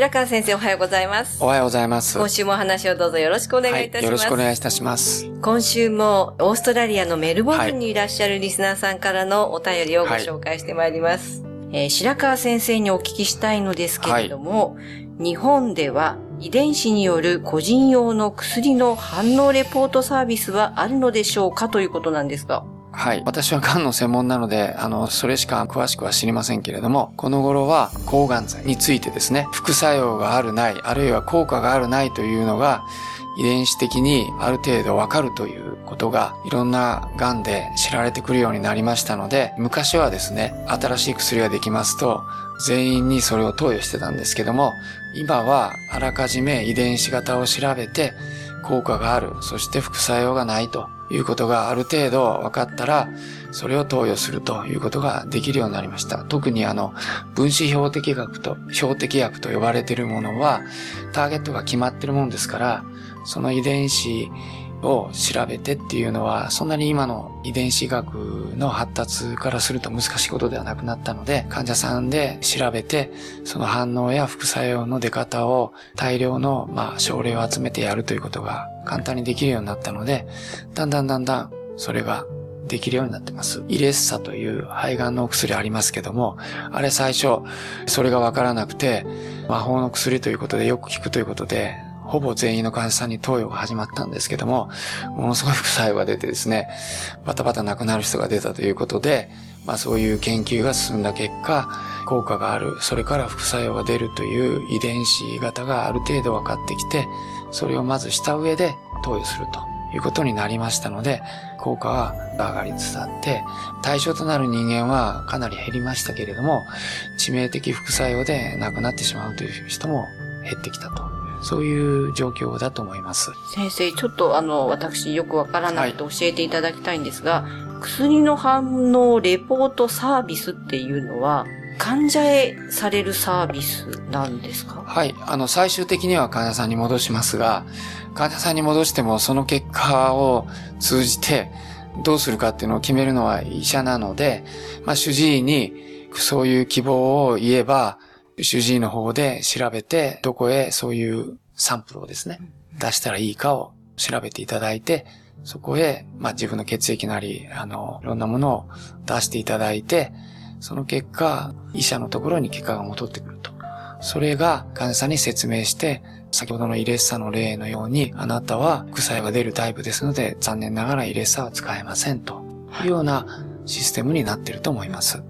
白川先生おはようございますおはようございます。今週もお話をどうぞよろしくお願いいたします、はい、よろしくお願いいたします。今週もオーストラリアのメルボルンにいらっしゃるリスナーさんからのお便りをご紹介してまいります。えー白川先生にお聞きしたいのですけれども、日本では遺伝子による個人用の薬の反応レポートサービスはあるのでしょうかということなんですが。はい。私は癌の専門なので、あの、それしか詳しくは知りませんけれども、この頃は抗がん剤についてですね、副作用があるない、あるいは効果があるないというのが、遺伝子的にある程度わかるということが、いろんな癌で知られてくるようになりましたので、昔はですね、新しい薬ができますと、全員にそれを投与してたんですけども、今はあらかじめ遺伝子型を調べて、効果がある、そして副作用がないということがある程度分かったら、それを投与するということができるようになりました。特にあの、分子標的学と、標的薬と呼ばれているものは、ターゲットが決まってるもんですから、その遺伝子を調べてっていうのは、そんなに今の遺伝子学の発達からすると難しいことではなくなったので、患者さんで調べて、その反応や副作用の出方を大量の、まあ、症例を集めてやるということが簡単にできるようになったので、だんだんだんだんそれができるようになってます。イレッサという肺がんのお薬ありますけども、あれ最初、それがわからなくて、魔法の薬ということでよく効くということで、ほぼ全員の患者さんに投与が始まったんですけども、ものすごい副作用が出てですね、バタバタ亡くなる人が出たということで、まあそういう研究が進んだ結果、効果がある、それから副作用が出るという遺伝子型がある程度分かってきて、それをまずした上で投与するということになりましたので、効果は上がりつつあって、対象となる人間はかなり減りましたけれども、致命的副作用で亡くなってしまうという人も減ってきたと。そういう状況だと思います。先生、ちょっとあの、私よくわからなくて教えていただきたいんですが、薬の反応レポートサービスっていうのは、患者へされるサービスなんですか？はい。あの、最終的には患者さんに戻しますが、患者さんに戻してもその結果を通じてどうするかっていうのを決めるのは医者なので、まあ主治医にそういう希望を言えば、主治医の方で調べて、どこへそういうサンプルをですね、出したらいいかを調べていただいて、そこへ、まあ自分の血液なり、あの、いろんなものを出していただいて、その結果、医者のところに結果が戻ってくると。それが患者さんに説明して、先ほどのイレッサの例のように、あなたは副作用が出るタイプですので、残念ながらイレッサは使えませんというようなシステムになっていると思います。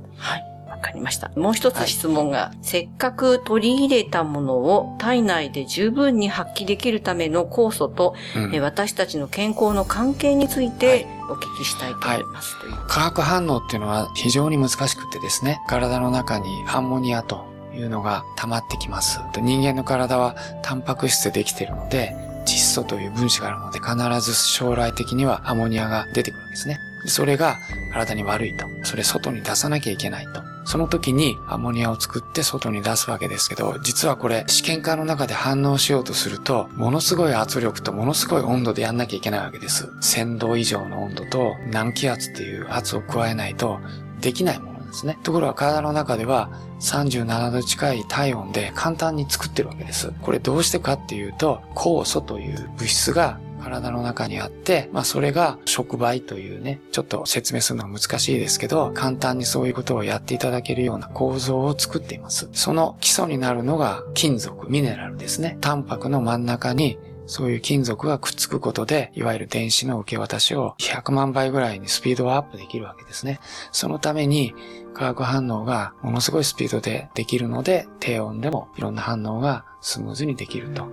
かりました。もう一つ質問が、せっかく取り入れたものを体内で十分に発揮できるための酵素と、うんえ私たちの健康の関係についてお聞きしたいと思います。という化学反応っていうのは非常に難しくてですね、体の中にアンモニアというのが溜まってきます。人間の体はタンパク質でできているので、窒素という分子があるので必ず将来的にはアンモニアが出てくるんですね。それが体に悪いと。それ外に出さなきゃいけないと。その時にアンモニアを作って外に出すわけですけど、実はこれ試験管の中で反応しようとすると、ものすごい圧力とものすごい温度でやんなきゃいけないわけです。1000度以上の温度と何気圧っていう圧を加えないとできないものですね。ところが体の中では37度近い体温で簡単に作ってるわけです。これどうしてかっていうと、酵素という物質が体の中にあって、まあそれが触媒というね、ちょっと説明するのは難しいですけど、簡単にそういうことをやっていただけるような構造を作っています。その基礎になるのが金属、ミネラルですね。タンパクの真ん中にそういう金属がくっつくことで、いわゆる電子の受け渡しを100万倍ぐらいにスピードアップできるわけですね。そのために、化学反応がものすごいスピードでできるので、低温でもいろんな反応がスムーズにできると。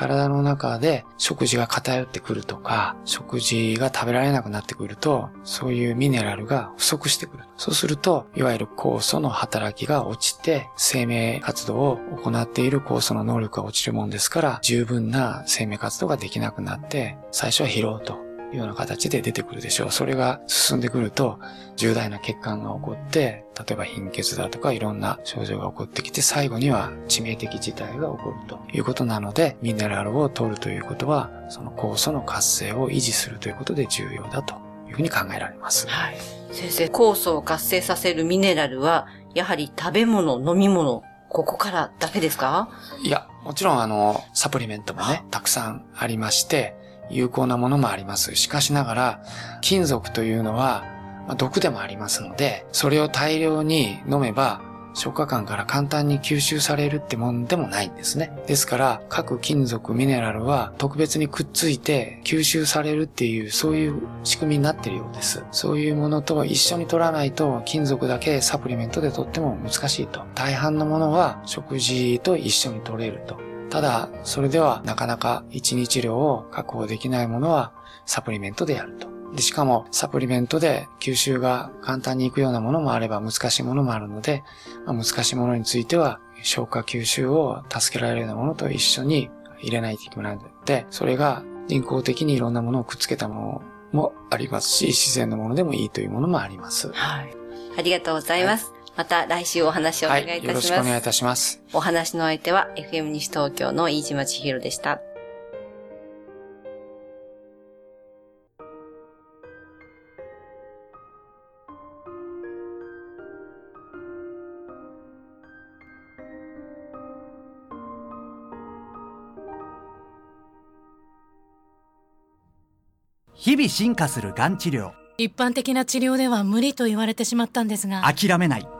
体の中で食事が偏ってくるとか、食事が食べられなくなってくると、そういうミネラルが不足してくる。そうすると、いわゆる酵素の働きが落ちて、生命活動を行っている酵素の能力が落ちるもんですから、十分な生命活動ができなくなって、最初は疲労というような形で出てくるでしょう。それが進んでくると、重大な血管が起こって、例えば貧血だとかいろんな症状が起こってきて、最後には致命的事態が起こるということなので、ミネラルを取るということは、その酵素の活性を維持するということで重要だというふうに考えられます。はい。先生、酵素を活性させるミネラルは、やはり食べ物、飲み物、ここからだけですか？いや、もちろんあの、サプリメントもね、たくさんありまして、有効なものもあります。しかしながら、金属というのは、ま、毒でもありますので、それを大量に飲めば、消化管から簡単に吸収されるってもんでもないんですね。ですから、各金属、ミネラルは特別にくっついて吸収されるっていう、そういう仕組みになっているようです。そういうものと一緒に取らないと、金属だけサプリメントで取っても難しいと。大半のものは食事と一緒に取れると。ただ、それではなかなか1日量を確保できないものはサプリメントでやると。で、しかもサプリメントで吸収が簡単にいくようなものもあれば難しいものもあるので、まあ、難しいものについては消化吸収を助けられるようなものと一緒に入れないといけないので、それが人工的にいろんなものをくっつけたものもありますし、自然のものでもいいというものもあります。はい。ありがとうございます。はいまた来週お話をお願いいたします。はい、よろしくお願いいたします。お話の相手は FM 西東京の飯島千尋でした。日々進化するがん治療一般的な治療では無理と言われてしまったんですが諦めない